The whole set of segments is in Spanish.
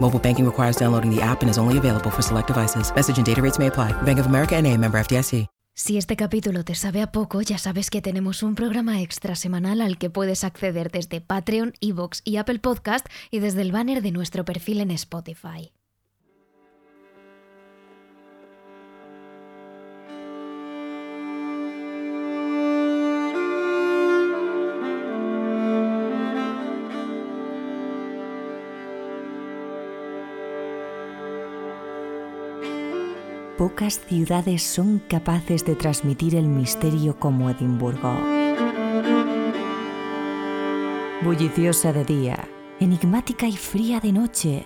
Mobile banking requires downloading the app and is only available for select devices. Message and data rates may apply. Bank of America and a member FDIC. Si este capítulo te sabe a poco, ya sabes que tenemos un programa extra semanal al que puedes acceder desde Patreon, Evox y Apple Podcast y desde el banner de nuestro perfil en Spotify. Pocas ciudades son capaces de transmitir el misterio como Edimburgo. Bulliciosa de día, enigmática y fría de noche,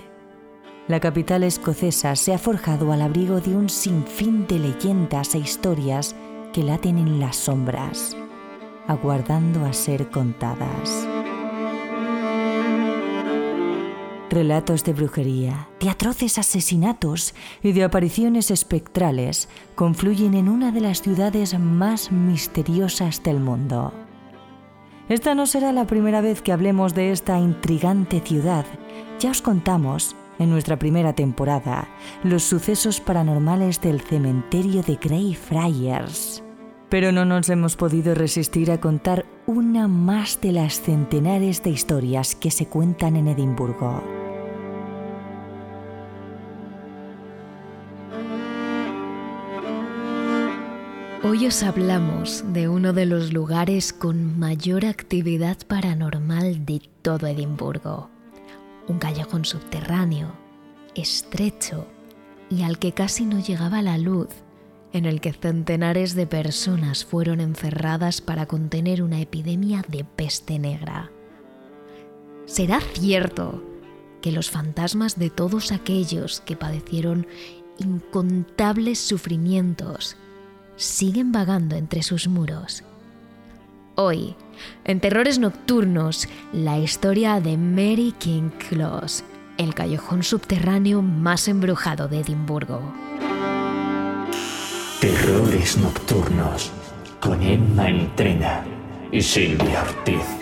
la capital escocesa se ha forjado al abrigo de un sinfín de leyendas e historias que laten en las sombras, aguardando a ser contadas. Relatos de brujería, de atroces asesinatos y de apariciones espectrales confluyen en una de las ciudades más misteriosas del mundo. Esta no será la primera vez que hablemos de esta intrigante ciudad. Ya os contamos, en nuestra primera temporada, los sucesos paranormales del cementerio de Greyfriars. Pero no nos hemos podido resistir a contar una más de las centenares de historias que se cuentan en Edimburgo. Hoy os hablamos de uno de los lugares con mayor actividad paranormal de todo Edimburgo. Un callejón subterráneo, estrecho y al que casi no llegaba la luz, en el que centenares de personas fueron encerradas para contener una epidemia de peste negra. ¿Será cierto que los fantasmas de todos aquellos que padecieron incontables sufrimientos siguen vagando entre sus muros. Hoy, en Terrores Nocturnos, la historia de Mary King Close, el callejón subterráneo más embrujado de Edimburgo. Terrores Nocturnos con Emma Entrena y Silvia Ortiz.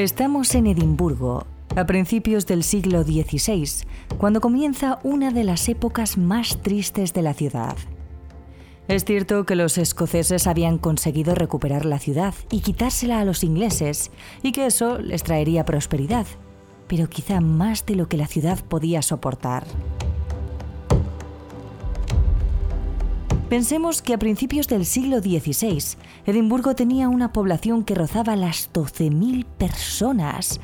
Estamos en Edimburgo, a principios del siglo XVI, cuando comienza una de las épocas más tristes de la ciudad. Es cierto que los escoceses habían conseguido recuperar la ciudad y quitársela a los ingleses, y que eso les traería prosperidad, pero quizá más de lo que la ciudad podía soportar. Pensemos que a principios del siglo XVI, Edimburgo tenía una población que rozaba las 12.000 personas,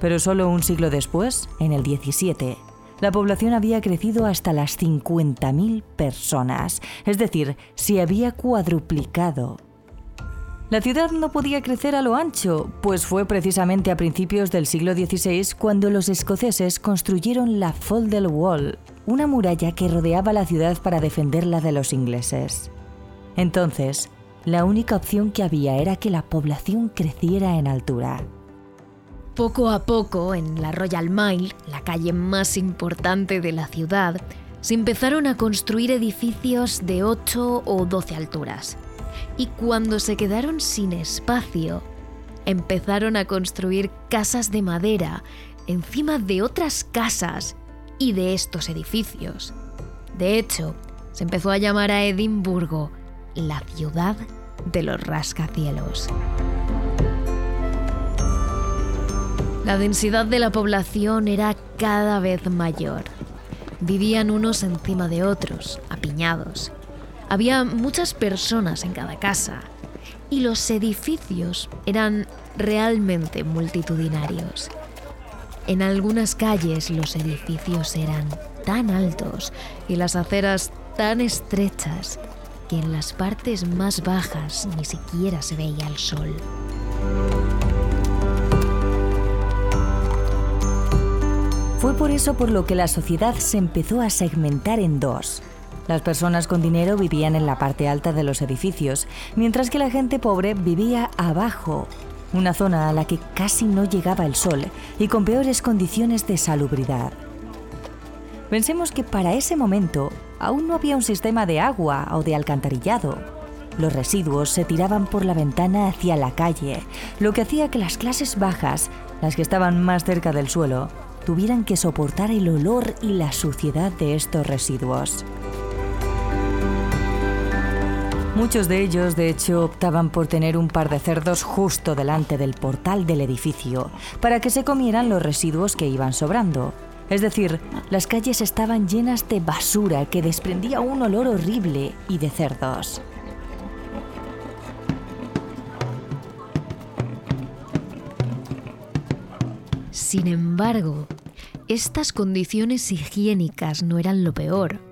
pero solo un siglo después, en el XVII, la población había crecido hasta las 50.000 personas, es decir, se había cuadruplicado. La ciudad no podía crecer a lo ancho, pues fue precisamente a principios del siglo XVI cuando los escoceses construyeron la Foldel Wall, una muralla que rodeaba la ciudad para defenderla de los ingleses. Entonces, la única opción que había era que la población creciera en altura. Poco a poco, en la Royal Mile, la calle más importante de la ciudad, se empezaron a construir edificios de 8 o 12 alturas y cuando se quedaron sin espacio, empezaron a construir casas de madera encima de otras casas y de estos edificios. De hecho, se empezó a llamar a Edimburgo la ciudad de los rascacielos. La densidad de la población era cada vez mayor. Vivían unos encima de otros, apiñados, había muchas personas en cada casa y los edificios eran realmente multitudinarios. En algunas calles los edificios eran tan altos y las aceras tan estrechas que en las partes más bajas ni siquiera se veía el sol. Fue por eso por lo que la sociedad se empezó a segmentar en dos. Las personas con dinero vivían en la parte alta de los edificios, mientras que la gente pobre vivía abajo, una zona a la que casi no llegaba el sol y con peores condiciones de salubridad. Pensemos que para ese momento aún no había un sistema de agua o de alcantarillado. Los residuos se tiraban por la ventana hacia la calle, lo que hacía que las clases bajas, las que estaban más cerca del suelo, tuvieran que soportar el olor y la suciedad de estos residuos. Muchos de ellos, de hecho, optaban por tener un par de cerdos justo delante del portal del edificio, para que se comieran los residuos que iban sobrando. Es decir, las calles estaban llenas de basura que desprendía un olor horrible y de cerdos. Sin embargo, estas condiciones higiénicas no eran lo peor.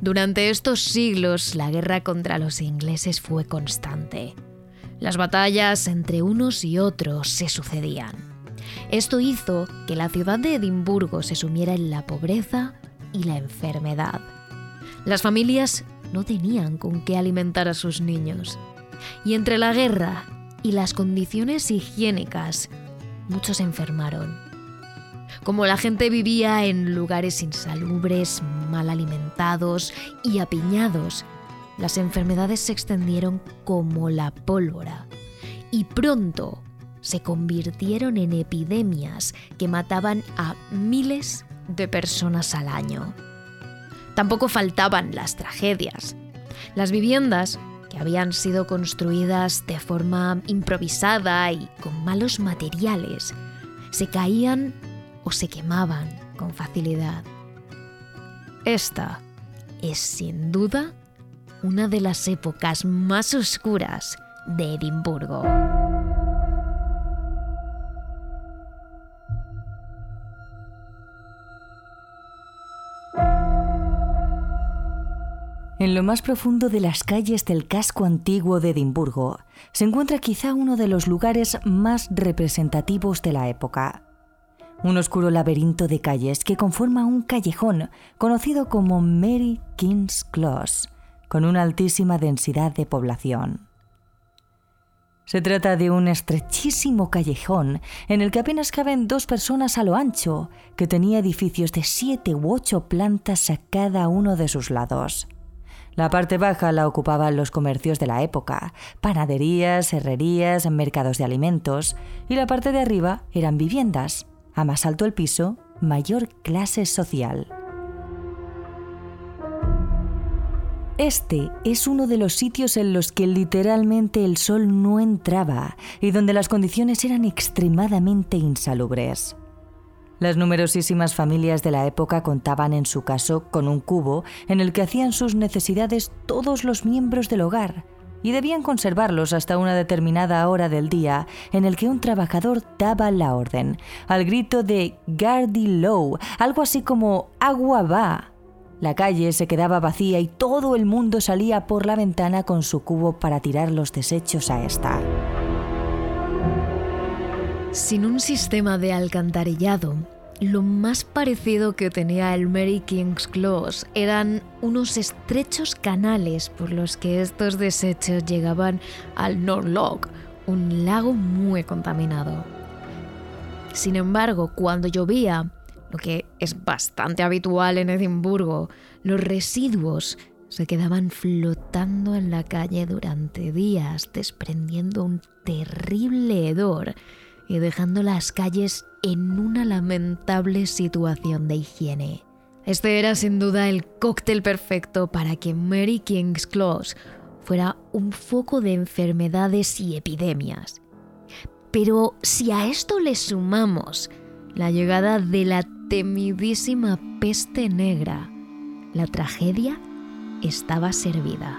Durante estos siglos la guerra contra los ingleses fue constante. Las batallas entre unos y otros se sucedían. Esto hizo que la ciudad de Edimburgo se sumiera en la pobreza y la enfermedad. Las familias no tenían con qué alimentar a sus niños. Y entre la guerra y las condiciones higiénicas, muchos enfermaron. Como la gente vivía en lugares insalubres, mal alimentados y apiñados, las enfermedades se extendieron como la pólvora y pronto se convirtieron en epidemias que mataban a miles de personas al año. Tampoco faltaban las tragedias. Las viviendas, que habían sido construidas de forma improvisada y con malos materiales, se caían se quemaban con facilidad. Esta es sin duda una de las épocas más oscuras de Edimburgo. En lo más profundo de las calles del casco antiguo de Edimburgo se encuentra quizá uno de los lugares más representativos de la época un oscuro laberinto de calles que conforma un callejón conocido como Mary King's Close, con una altísima densidad de población. Se trata de un estrechísimo callejón en el que apenas caben dos personas a lo ancho, que tenía edificios de siete u ocho plantas a cada uno de sus lados. La parte baja la ocupaban los comercios de la época, panaderías, herrerías, mercados de alimentos, y la parte de arriba eran viviendas, a más alto el piso, mayor clase social. Este es uno de los sitios en los que literalmente el sol no entraba y donde las condiciones eran extremadamente insalubres. Las numerosísimas familias de la época contaban en su caso con un cubo en el que hacían sus necesidades todos los miembros del hogar, y debían conservarlos hasta una determinada hora del día en el que un trabajador daba la orden, al grito de Gardy Low, algo así como Agua va. La calle se quedaba vacía y todo el mundo salía por la ventana con su cubo para tirar los desechos a esta. Sin un sistema de alcantarillado, lo más parecido que tenía el Mary King's Close eran unos estrechos canales por los que estos desechos llegaban al Norloch, un lago muy contaminado. Sin embargo, cuando llovía, lo que es bastante habitual en Edimburgo, los residuos se quedaban flotando en la calle durante días, desprendiendo un terrible hedor y dejando las calles en una lamentable situación de higiene. Este era sin duda el cóctel perfecto para que Mary King's Close fuera un foco de enfermedades y epidemias. Pero si a esto le sumamos la llegada de la temidísima peste negra, la tragedia estaba servida.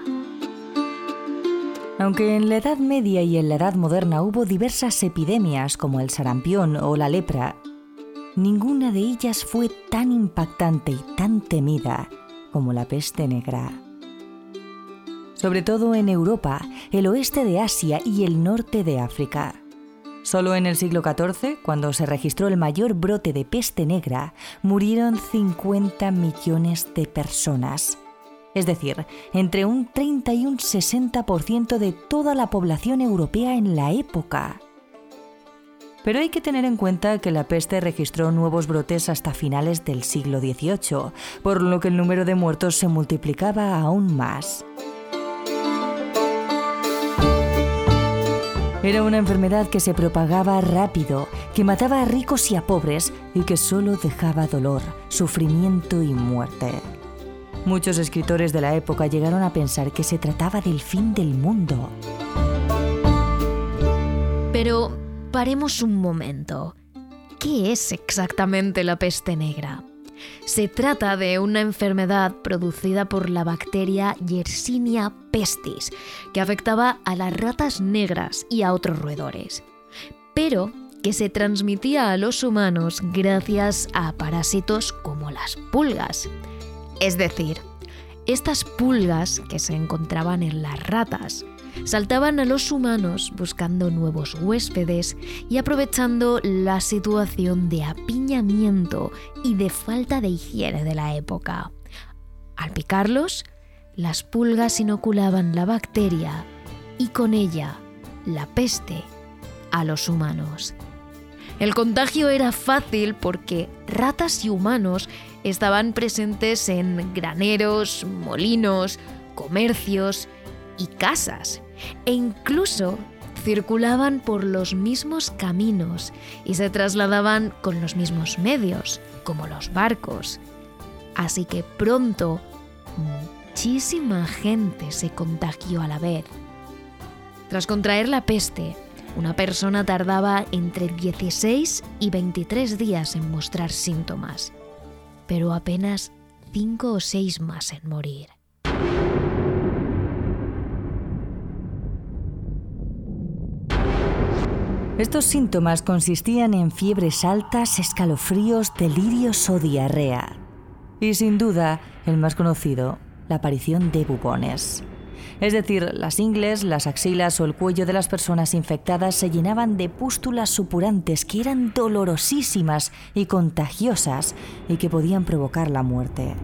Aunque en la Edad Media y en la Edad Moderna hubo diversas epidemias como el sarampión o la lepra, ninguna de ellas fue tan impactante y tan temida como la peste negra. Sobre todo en Europa, el oeste de Asia y el norte de África. Solo en el siglo XIV, cuando se registró el mayor brote de peste negra, murieron 50 millones de personas es decir, entre un 30 y un 60% de toda la población europea en la época. Pero hay que tener en cuenta que la peste registró nuevos brotes hasta finales del siglo XVIII, por lo que el número de muertos se multiplicaba aún más. Era una enfermedad que se propagaba rápido, que mataba a ricos y a pobres y que solo dejaba dolor, sufrimiento y muerte. Muchos escritores de la época llegaron a pensar que se trataba del fin del mundo. Pero paremos un momento. ¿Qué es exactamente la peste negra? Se trata de una enfermedad producida por la bacteria Yersinia pestis, que afectaba a las ratas negras y a otros roedores, pero que se transmitía a los humanos gracias a parásitos como las pulgas. Es decir, estas pulgas que se encontraban en las ratas saltaban a los humanos buscando nuevos huéspedes y aprovechando la situación de apiñamiento y de falta de higiene de la época. Al picarlos, las pulgas inoculaban la bacteria y con ella la peste a los humanos. El contagio era fácil porque ratas y humanos estaban presentes en graneros, molinos, comercios y casas, e incluso circulaban por los mismos caminos y se trasladaban con los mismos medios, como los barcos. Así que pronto muchísima gente se contagió a la vez. Tras contraer la peste, una persona tardaba entre 16 y 23 días en mostrar síntomas pero apenas cinco o seis más en morir. Estos síntomas consistían en fiebres altas, escalofríos, delirios o diarrea. Y sin duda, el más conocido, la aparición de bubones. Es decir, las ingles, las axilas o el cuello de las personas infectadas se llenaban de pústulas supurantes que eran dolorosísimas y contagiosas y que podían provocar la muerte.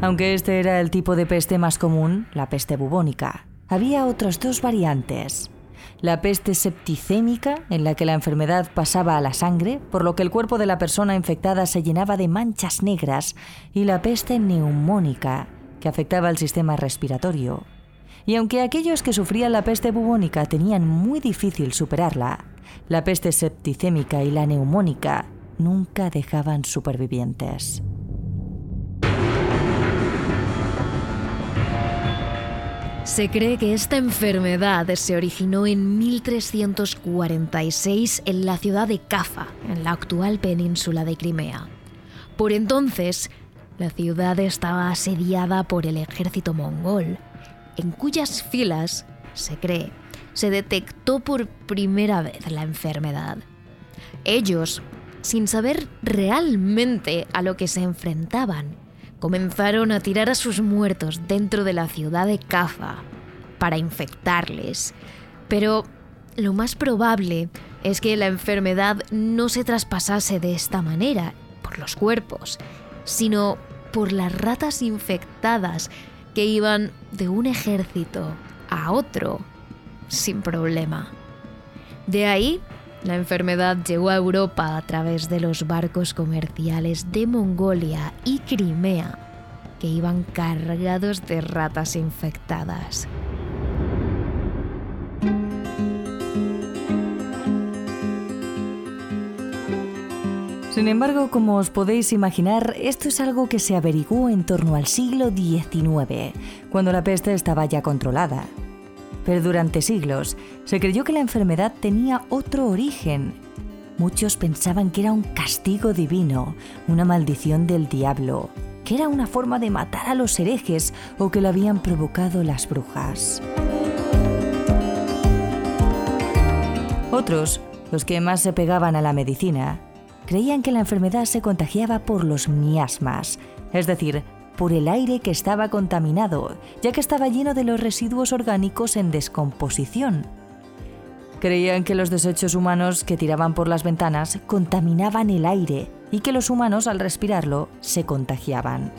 Aunque este era el tipo de peste más común, la peste bubónica, había otras dos variantes la peste septicémica, en la que la enfermedad pasaba a la sangre, por lo que el cuerpo de la persona infectada se llenaba de manchas negras, y la peste neumónica, que afectaba al sistema respiratorio. Y aunque aquellos que sufrían la peste bubónica tenían muy difícil superarla, la peste septicémica y la neumónica nunca dejaban supervivientes. Se cree que esta enfermedad se originó en 1346 en la ciudad de Cafa, en la actual península de Crimea. Por entonces, la ciudad estaba asediada por el ejército mongol, en cuyas filas, se cree, se detectó por primera vez la enfermedad. Ellos, sin saber realmente a lo que se enfrentaban, comenzaron a tirar a sus muertos dentro de la ciudad de Cafa para infectarles. Pero lo más probable es que la enfermedad no se traspasase de esta manera, por los cuerpos, sino por las ratas infectadas que iban de un ejército a otro sin problema. De ahí, la enfermedad llegó a Europa a través de los barcos comerciales de Mongolia y Crimea, que iban cargados de ratas infectadas. Sin embargo, como os podéis imaginar, esto es algo que se averiguó en torno al siglo XIX, cuando la peste estaba ya controlada. Pero durante siglos se creyó que la enfermedad tenía otro origen. Muchos pensaban que era un castigo divino, una maldición del diablo, que era una forma de matar a los herejes o que lo habían provocado las brujas. Otros, los que más se pegaban a la medicina, creían que la enfermedad se contagiaba por los miasmas, es decir, por el aire que estaba contaminado, ya que estaba lleno de los residuos orgánicos en descomposición. Creían que los desechos humanos que tiraban por las ventanas contaminaban el aire y que los humanos al respirarlo se contagiaban.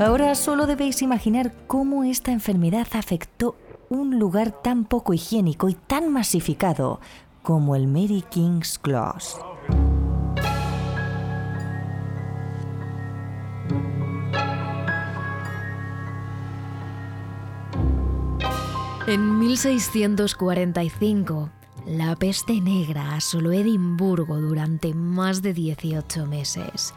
Ahora solo debéis imaginar cómo esta enfermedad afectó un lugar tan poco higiénico y tan masificado como el Mary King's Close. En 1645, la peste negra asoló Edimburgo durante más de 18 meses.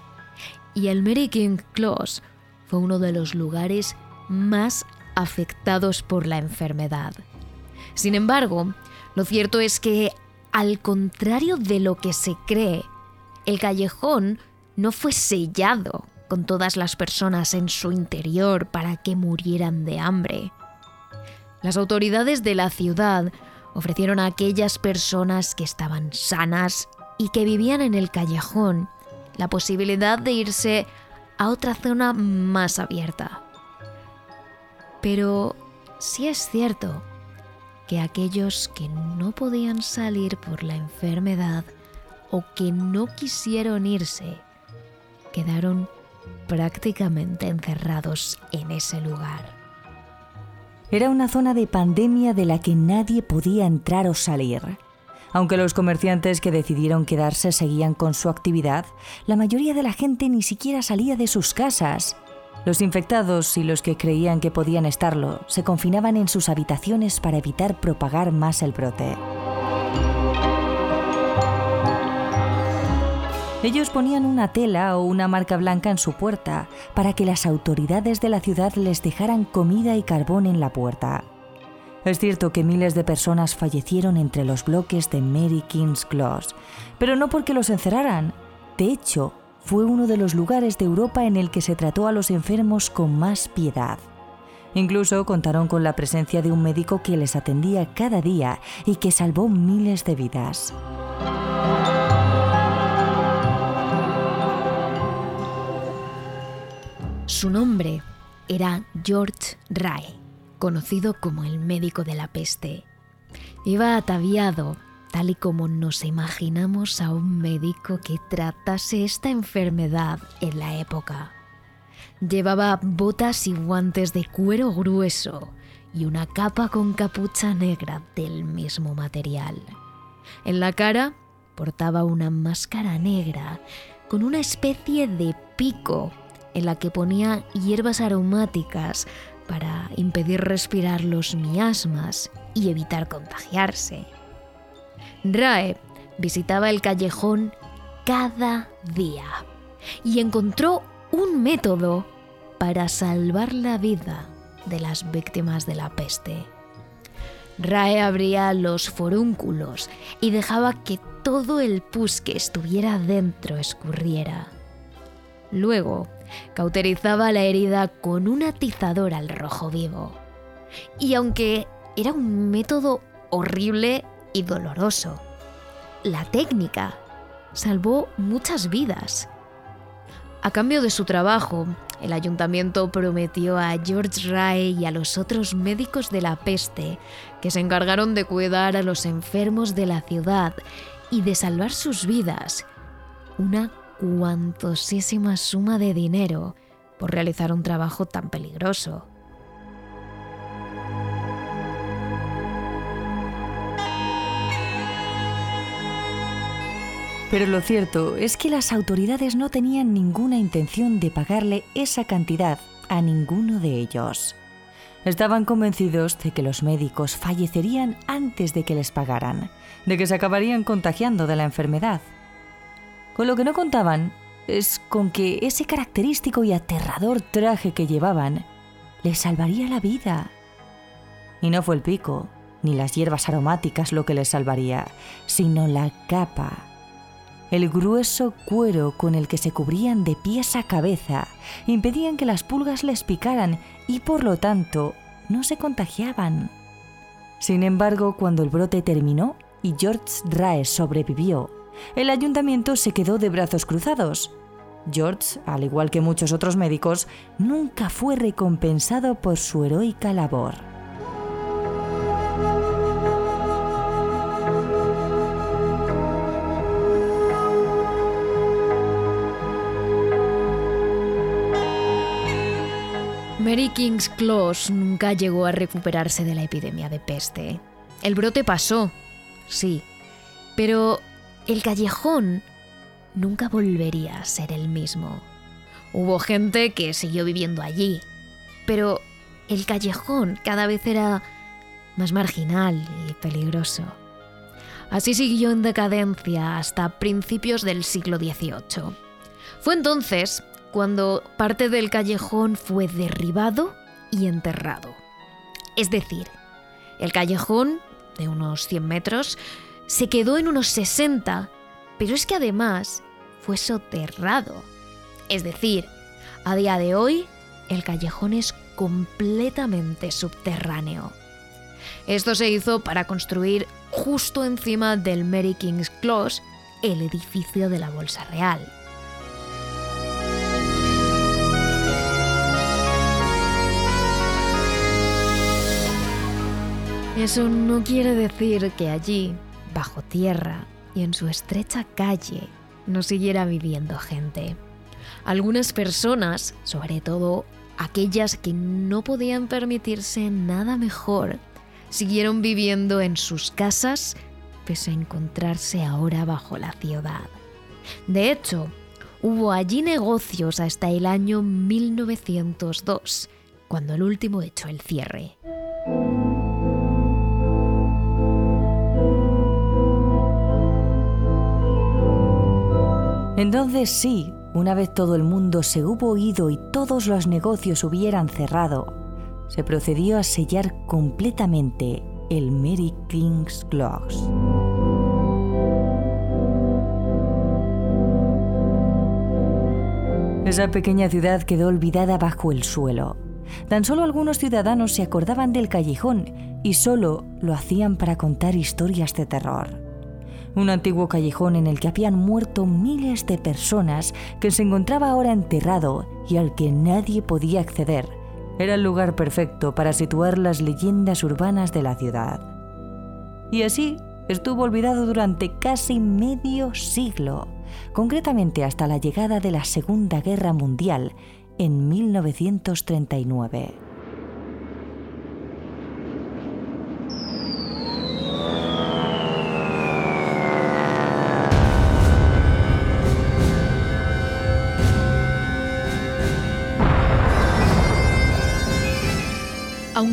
Y el Mary King Close fue uno de los lugares más afectados por la enfermedad. Sin embargo, lo cierto es que, al contrario de lo que se cree, el callejón no fue sellado con todas las personas en su interior para que murieran de hambre. Las autoridades de la ciudad ofrecieron a aquellas personas que estaban sanas y que vivían en el callejón la posibilidad de irse a otra zona más abierta. Pero sí es cierto que aquellos que no podían salir por la enfermedad o que no quisieron irse quedaron prácticamente encerrados en ese lugar. Era una zona de pandemia de la que nadie podía entrar o salir. Aunque los comerciantes que decidieron quedarse seguían con su actividad, la mayoría de la gente ni siquiera salía de sus casas. Los infectados y los que creían que podían estarlo se confinaban en sus habitaciones para evitar propagar más el brote. Ellos ponían una tela o una marca blanca en su puerta para que las autoridades de la ciudad les dejaran comida y carbón en la puerta. Es cierto que miles de personas fallecieron entre los bloques de Mary King's Close, pero no porque los encerraran. De hecho, fue uno de los lugares de Europa en el que se trató a los enfermos con más piedad. Incluso contaron con la presencia de un médico que les atendía cada día y que salvó miles de vidas. Su nombre era George Rae, conocido como el médico de la peste. Iba ataviado tal y como nos imaginamos a un médico que tratase esta enfermedad en la época. Llevaba botas y guantes de cuero grueso y una capa con capucha negra del mismo material. En la cara portaba una máscara negra con una especie de pico en la que ponía hierbas aromáticas para impedir respirar los miasmas y evitar contagiarse. Rae visitaba el callejón cada día y encontró un método para salvar la vida de las víctimas de la peste. Rae abría los forúnculos y dejaba que todo el pus que estuviera dentro escurriera. Luego, cauterizaba la herida con un atizador al rojo vivo. Y aunque era un método horrible y doloroso. La técnica salvó muchas vidas. A cambio de su trabajo, el ayuntamiento prometió a George Rae y a los otros médicos de la peste que se encargaron de cuidar a los enfermos de la ciudad y de salvar sus vidas una cuantosísima suma de dinero por realizar un trabajo tan peligroso. Pero lo cierto es que las autoridades no tenían ninguna intención de pagarle esa cantidad a ninguno de ellos. Estaban convencidos de que los médicos fallecerían antes de que les pagaran, de que se acabarían contagiando de la enfermedad. Con lo que no contaban es con que ese característico y aterrador traje que llevaban les salvaría la vida. Y no fue el pico, ni las hierbas aromáticas lo que les salvaría, sino la capa el grueso cuero con el que se cubrían de pies a cabeza impedían que las pulgas les picaran y por lo tanto no se contagiaban. Sin embargo, cuando el brote terminó y George Rae sobrevivió, el ayuntamiento se quedó de brazos cruzados. George, al igual que muchos otros médicos, nunca fue recompensado por su heroica labor. Mary King's Close nunca llegó a recuperarse de la epidemia de peste. El brote pasó, sí, pero el callejón nunca volvería a ser el mismo. Hubo gente que siguió viviendo allí, pero el callejón cada vez era más marginal y peligroso. Así siguió en decadencia hasta principios del siglo XVIII. Fue entonces cuando parte del callejón fue derribado y enterrado. Es decir, el callejón, de unos 100 metros, se quedó en unos 60, pero es que además fue soterrado. Es decir, a día de hoy, el callejón es completamente subterráneo. Esto se hizo para construir justo encima del Mary King's Close el edificio de la Bolsa Real. Eso no quiere decir que allí, bajo tierra y en su estrecha calle, no siguiera viviendo gente. Algunas personas, sobre todo aquellas que no podían permitirse nada mejor, siguieron viviendo en sus casas pese a encontrarse ahora bajo la ciudad. De hecho, hubo allí negocios hasta el año 1902, cuando el último echó el cierre. Entonces sí, una vez todo el mundo se hubo ido y todos los negocios hubieran cerrado, se procedió a sellar completamente el Mary King's Clocks. Esa pequeña ciudad quedó olvidada bajo el suelo. Tan solo algunos ciudadanos se acordaban del callejón y solo lo hacían para contar historias de terror un antiguo callejón en el que habían muerto miles de personas que se encontraba ahora enterrado y al que nadie podía acceder. Era el lugar perfecto para situar las leyendas urbanas de la ciudad. Y así estuvo olvidado durante casi medio siglo, concretamente hasta la llegada de la Segunda Guerra Mundial en 1939.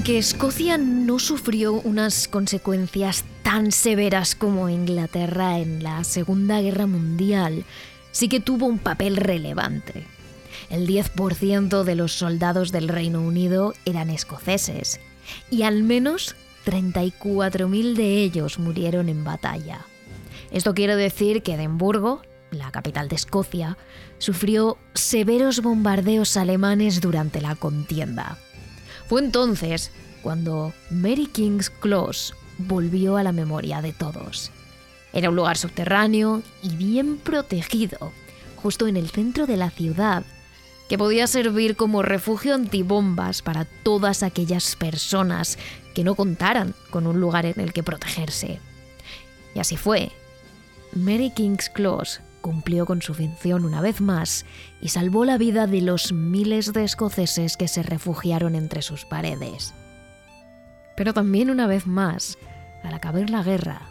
Aunque Escocia no sufrió unas consecuencias tan severas como Inglaterra en la Segunda Guerra Mundial, sí que tuvo un papel relevante. El 10% de los soldados del Reino Unido eran escoceses y al menos 34.000 de ellos murieron en batalla. Esto quiere decir que Edimburgo, la capital de Escocia, sufrió severos bombardeos alemanes durante la contienda. Fue entonces cuando Mary King's Close volvió a la memoria de todos. Era un lugar subterráneo y bien protegido, justo en el centro de la ciudad, que podía servir como refugio antibombas para todas aquellas personas que no contaran con un lugar en el que protegerse. Y así fue. Mary King's Close cumplió con su función una vez más y salvó la vida de los miles de escoceses que se refugiaron entre sus paredes. Pero también una vez más, al acabar la guerra,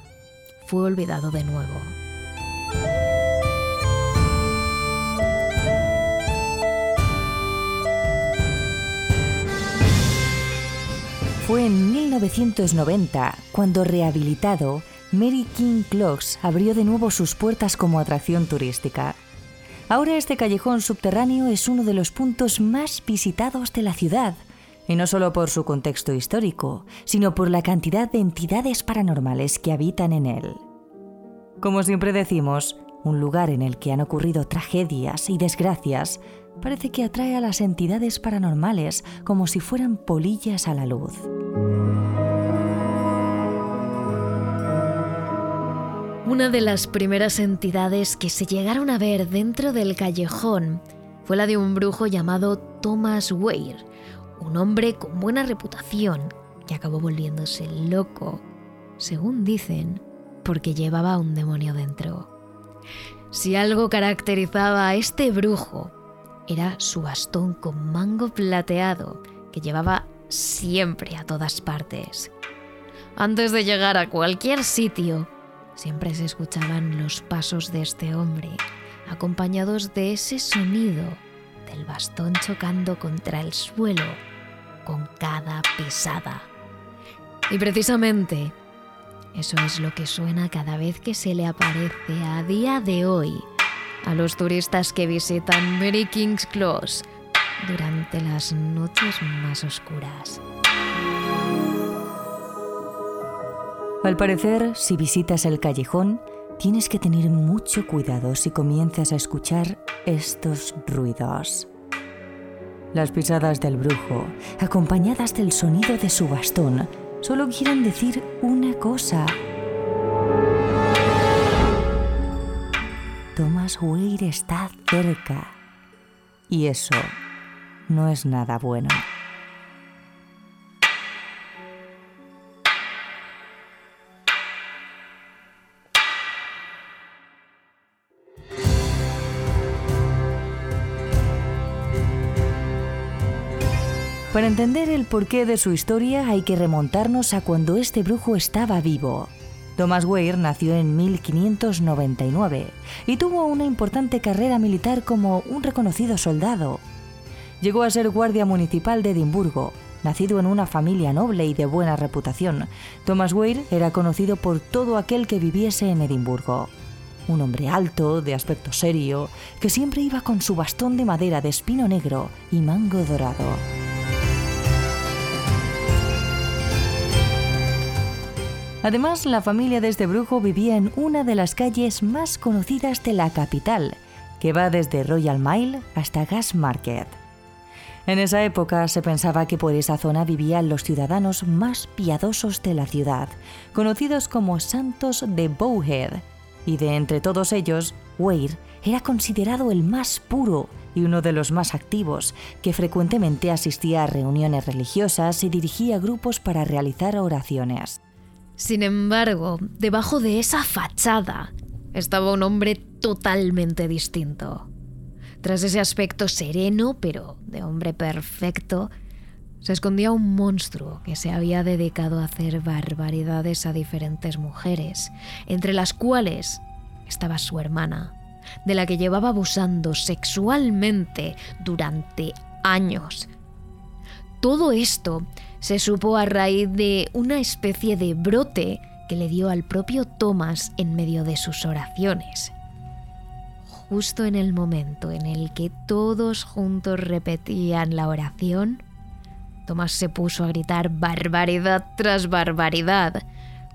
fue olvidado de nuevo. Fue en 1990 cuando, rehabilitado, Mary King Clocks abrió de nuevo sus puertas como atracción turística. Ahora este callejón subterráneo es uno de los puntos más visitados de la ciudad, y no solo por su contexto histórico, sino por la cantidad de entidades paranormales que habitan en él. Como siempre decimos, un lugar en el que han ocurrido tragedias y desgracias parece que atrae a las entidades paranormales como si fueran polillas a la luz. Una de las primeras entidades que se llegaron a ver dentro del callejón fue la de un brujo llamado Thomas Weir, un hombre con buena reputación que acabó volviéndose loco, según dicen, porque llevaba un demonio dentro. Si algo caracterizaba a este brujo, era su bastón con mango plateado que llevaba siempre a todas partes. Antes de llegar a cualquier sitio, siempre se escuchaban los pasos de este hombre, acompañados de ese sonido del bastón chocando contra el suelo con cada pisada. Y precisamente eso es lo que suena cada vez que se le aparece a día de hoy a los turistas que visitan Mary King's Close durante las noches más oscuras. Al parecer, si visitas el callejón, tienes que tener mucho cuidado si comienzas a escuchar estos ruidos. Las pisadas del brujo, acompañadas del sonido de su bastón, solo quieren decir una cosa. Thomas Weir está cerca. Y eso no es nada bueno. Para entender el porqué de su historia hay que remontarnos a cuando este brujo estaba vivo. Thomas Weir nació en 1599 y tuvo una importante carrera militar como un reconocido soldado. Llegó a ser guardia municipal de Edimburgo. Nacido en una familia noble y de buena reputación, Thomas Weir era conocido por todo aquel que viviese en Edimburgo. Un hombre alto, de aspecto serio, que siempre iba con su bastón de madera de espino negro y mango dorado. Además, la familia de este brujo vivía en una de las calles más conocidas de la capital, que va desde Royal Mile hasta Gas Market. En esa época se pensaba que por esa zona vivían los ciudadanos más piadosos de la ciudad, conocidos como santos de Bowhead, y de entre todos ellos, Weir era considerado el más puro y uno de los más activos, que frecuentemente asistía a reuniones religiosas y dirigía grupos para realizar oraciones. Sin embargo, debajo de esa fachada estaba un hombre totalmente distinto. Tras ese aspecto sereno, pero de hombre perfecto, se escondía un monstruo que se había dedicado a hacer barbaridades a diferentes mujeres, entre las cuales estaba su hermana, de la que llevaba abusando sexualmente durante años. Todo esto se supo a raíz de una especie de brote que le dio al propio Thomas en medio de sus oraciones. Justo en el momento en el que todos juntos repetían la oración, Thomas se puso a gritar barbaridad tras barbaridad,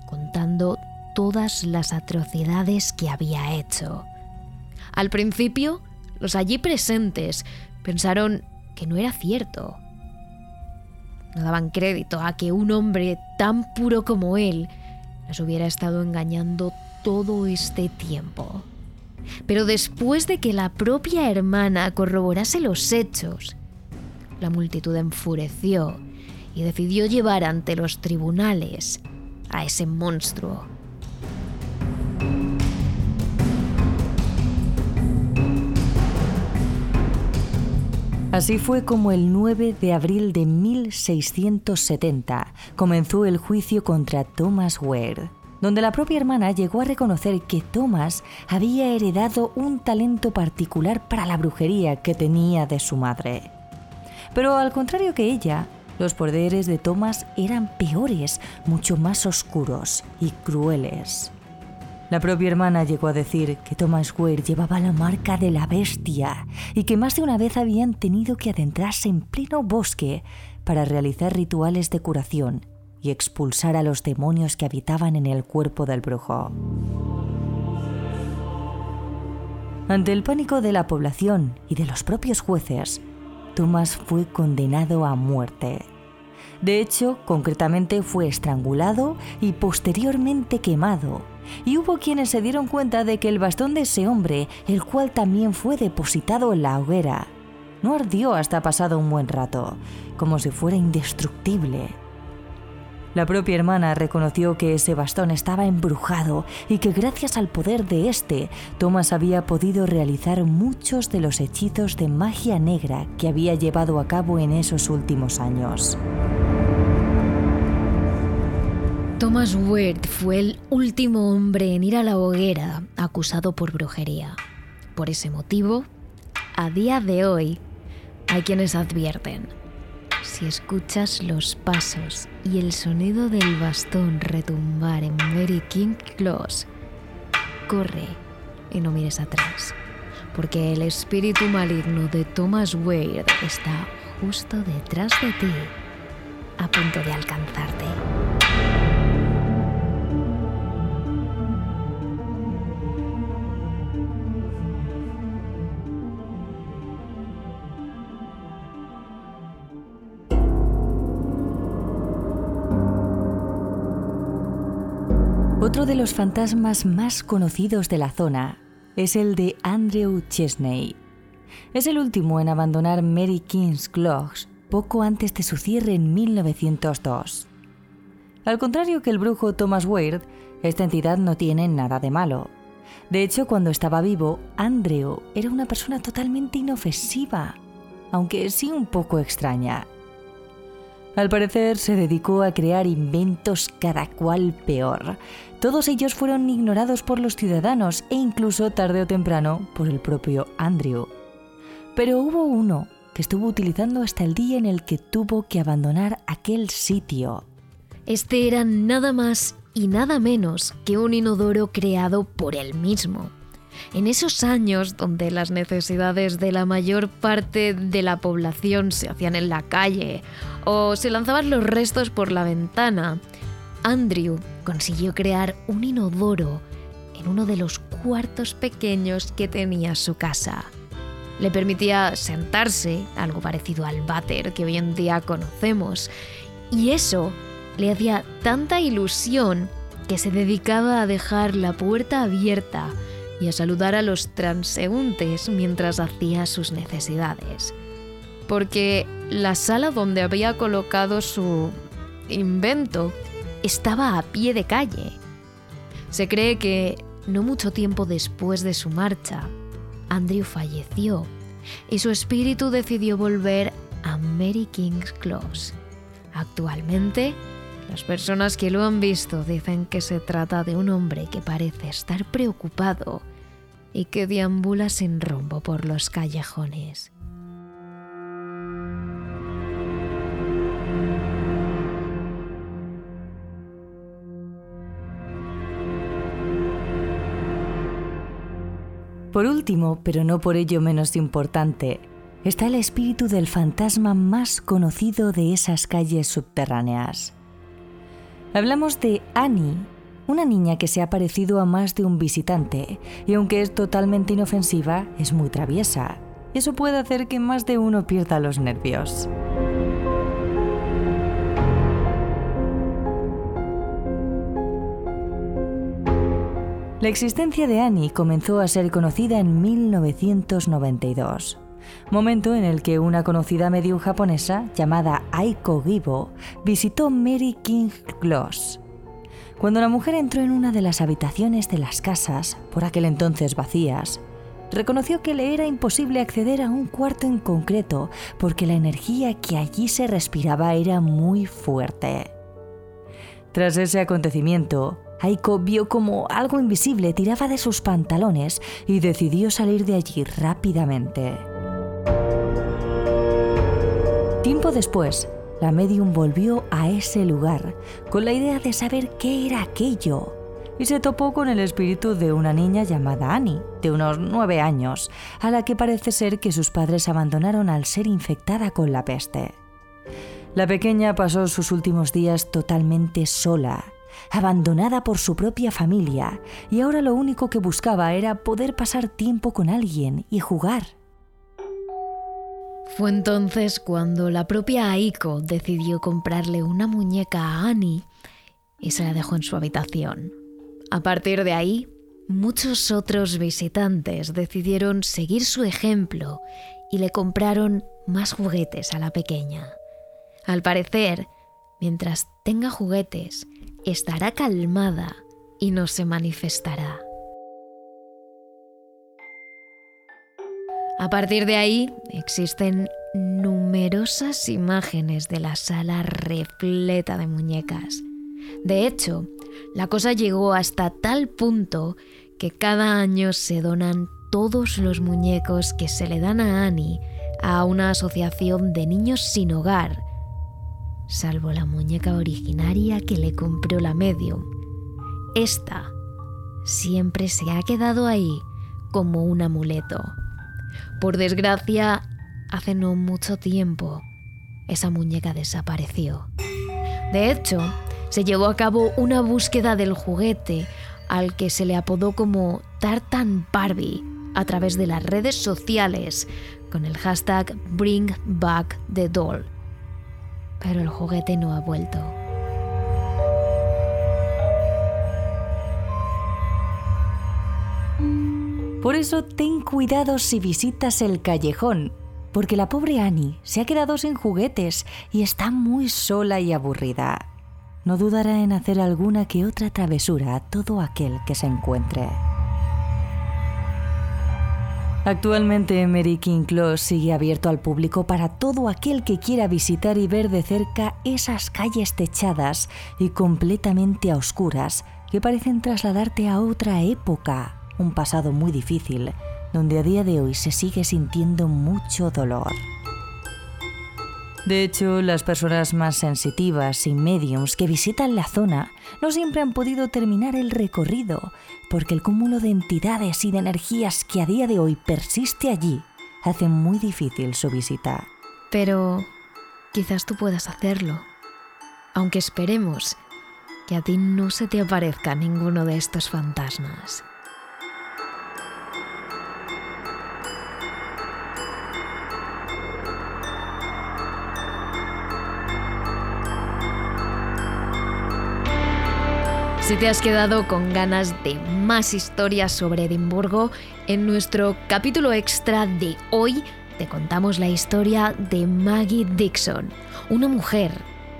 contando todas las atrocidades que había hecho. Al principio, los allí presentes pensaron que no era cierto, no daban crédito a que un hombre tan puro como él las hubiera estado engañando todo este tiempo. Pero después de que la propia hermana corroborase los hechos, la multitud enfureció y decidió llevar ante los tribunales a ese monstruo. Así fue como el 9 de abril de 1670 comenzó el juicio contra Thomas Ware, donde la propia hermana llegó a reconocer que Thomas había heredado un talento particular para la brujería que tenía de su madre. Pero al contrario que ella, los poderes de Thomas eran peores, mucho más oscuros y crueles. La propia hermana llegó a decir que Thomas Ware llevaba la marca de la bestia y que más de una vez habían tenido que adentrarse en pleno bosque para realizar rituales de curación y expulsar a los demonios que habitaban en el cuerpo del brujo. Ante el pánico de la población y de los propios jueces, Thomas fue condenado a muerte. De hecho, concretamente fue estrangulado y posteriormente quemado y hubo quienes se dieron cuenta de que el bastón de ese hombre, el cual también fue depositado en la hoguera, no ardió hasta pasado un buen rato, como si fuera indestructible. La propia hermana reconoció que ese bastón estaba embrujado y que gracias al poder de este, Thomas había podido realizar muchos de los hechizos de magia negra que había llevado a cabo en esos últimos años. Thomas Ward fue el último hombre en ir a la hoguera acusado por brujería. Por ese motivo, a día de hoy, hay quienes advierten, si escuchas los pasos y el sonido del bastón retumbar en Mary King Close, corre y no mires atrás, porque el espíritu maligno de Thomas Ward está justo detrás de ti, a punto de alcanzarte. Otro de los fantasmas más conocidos de la zona es el de Andrew Chesney. Es el último en abandonar Mary King's Clocks poco antes de su cierre en 1902. Al contrario que el brujo Thomas Ward, esta entidad no tiene nada de malo. De hecho, cuando estaba vivo, Andrew era una persona totalmente inofensiva, aunque sí un poco extraña. Al parecer se dedicó a crear inventos cada cual peor. Todos ellos fueron ignorados por los ciudadanos e incluso tarde o temprano por el propio Andrew. Pero hubo uno que estuvo utilizando hasta el día en el que tuvo que abandonar aquel sitio. Este era nada más y nada menos que un inodoro creado por él mismo. En esos años donde las necesidades de la mayor parte de la población se hacían en la calle o se lanzaban los restos por la ventana, Andrew consiguió crear un inodoro en uno de los cuartos pequeños que tenía su casa. Le permitía sentarse, algo parecido al váter que hoy en día conocemos, y eso le hacía tanta ilusión que se dedicaba a dejar la puerta abierta y a saludar a los transeúntes mientras hacía sus necesidades. Porque la sala donde había colocado su invento estaba a pie de calle. Se cree que no mucho tiempo después de su marcha, Andrew falleció y su espíritu decidió volver a Mary King's Close. Actualmente, las personas que lo han visto dicen que se trata de un hombre que parece estar preocupado y que deambula sin rumbo por los callejones. Por último, pero no por ello menos importante, está el espíritu del fantasma más conocido de esas calles subterráneas. Hablamos de Annie, una niña que se ha parecido a más de un visitante y aunque es totalmente inofensiva, es muy traviesa. Eso puede hacer que más de uno pierda los nervios. La existencia de Annie comenzó a ser conocida en 1992, momento en el que una conocida medium japonesa llamada Aiko Gibo visitó Mary King Gloss. Cuando la mujer entró en una de las habitaciones de las casas, por aquel entonces vacías, reconoció que le era imposible acceder a un cuarto en concreto porque la energía que allí se respiraba era muy fuerte. Tras ese acontecimiento, Aiko vio como algo invisible tiraba de sus pantalones y decidió salir de allí rápidamente. Tiempo después, la medium volvió a ese lugar con la idea de saber qué era aquello y se topó con el espíritu de una niña llamada Annie, de unos nueve años, a la que parece ser que sus padres abandonaron al ser infectada con la peste. La pequeña pasó sus últimos días totalmente sola, abandonada por su propia familia, y ahora lo único que buscaba era poder pasar tiempo con alguien y jugar. Fue entonces cuando la propia Aiko decidió comprarle una muñeca a Annie y se la dejó en su habitación. A partir de ahí, muchos otros visitantes decidieron seguir su ejemplo y le compraron más juguetes a la pequeña. Al parecer, mientras tenga juguetes, estará calmada y no se manifestará. A partir de ahí existen numerosas imágenes de la sala repleta de muñecas. De hecho, la cosa llegó hasta tal punto que cada año se donan todos los muñecos que se le dan a Annie a una asociación de niños sin hogar, salvo la muñeca originaria que le compró la medium. Esta siempre se ha quedado ahí como un amuleto. Por desgracia, hace no mucho tiempo, esa muñeca desapareció. De hecho, se llevó a cabo una búsqueda del juguete al que se le apodó como Tartan Barbie a través de las redes sociales con el hashtag Bring Back the Doll. Pero el juguete no ha vuelto. Por eso ten cuidado si visitas el callejón, porque la pobre Annie se ha quedado sin juguetes y está muy sola y aburrida. No dudará en hacer alguna que otra travesura a todo aquel que se encuentre. Actualmente Mary King Close sigue abierto al público para todo aquel que quiera visitar y ver de cerca esas calles techadas y completamente a oscuras que parecen trasladarte a otra época, un pasado muy difícil, donde a día de hoy se sigue sintiendo mucho dolor. De hecho, las personas más sensitivas y mediums que visitan la zona no siempre han podido terminar el recorrido, porque el cúmulo de entidades y de energías que a día de hoy persiste allí hace muy difícil su visita. Pero quizás tú puedas hacerlo, aunque esperemos que a ti no se te aparezca ninguno de estos fantasmas. Si te has quedado con ganas de más historias sobre Edimburgo, en nuestro capítulo extra de hoy te contamos la historia de Maggie Dixon, una mujer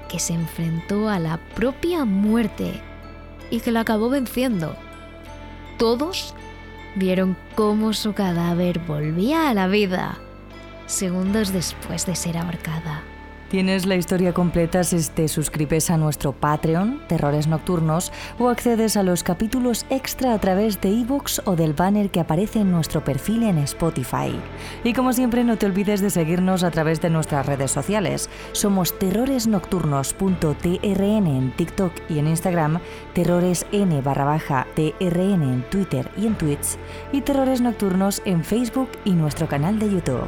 que se enfrentó a la propia muerte y que la acabó venciendo. Todos vieron cómo su cadáver volvía a la vida segundos después de ser ahorcada. Tienes la historia completa si te suscribes a nuestro Patreon, Terrores Nocturnos, o accedes a los capítulos extra a través de ebooks o del banner que aparece en nuestro perfil en Spotify. Y como siempre, no te olvides de seguirnos a través de nuestras redes sociales. Somos terroresnocturnos.trn en TikTok y en Instagram, terroresn barra baja trn en Twitter y en Twitch, y Terrores Nocturnos en Facebook y nuestro canal de YouTube.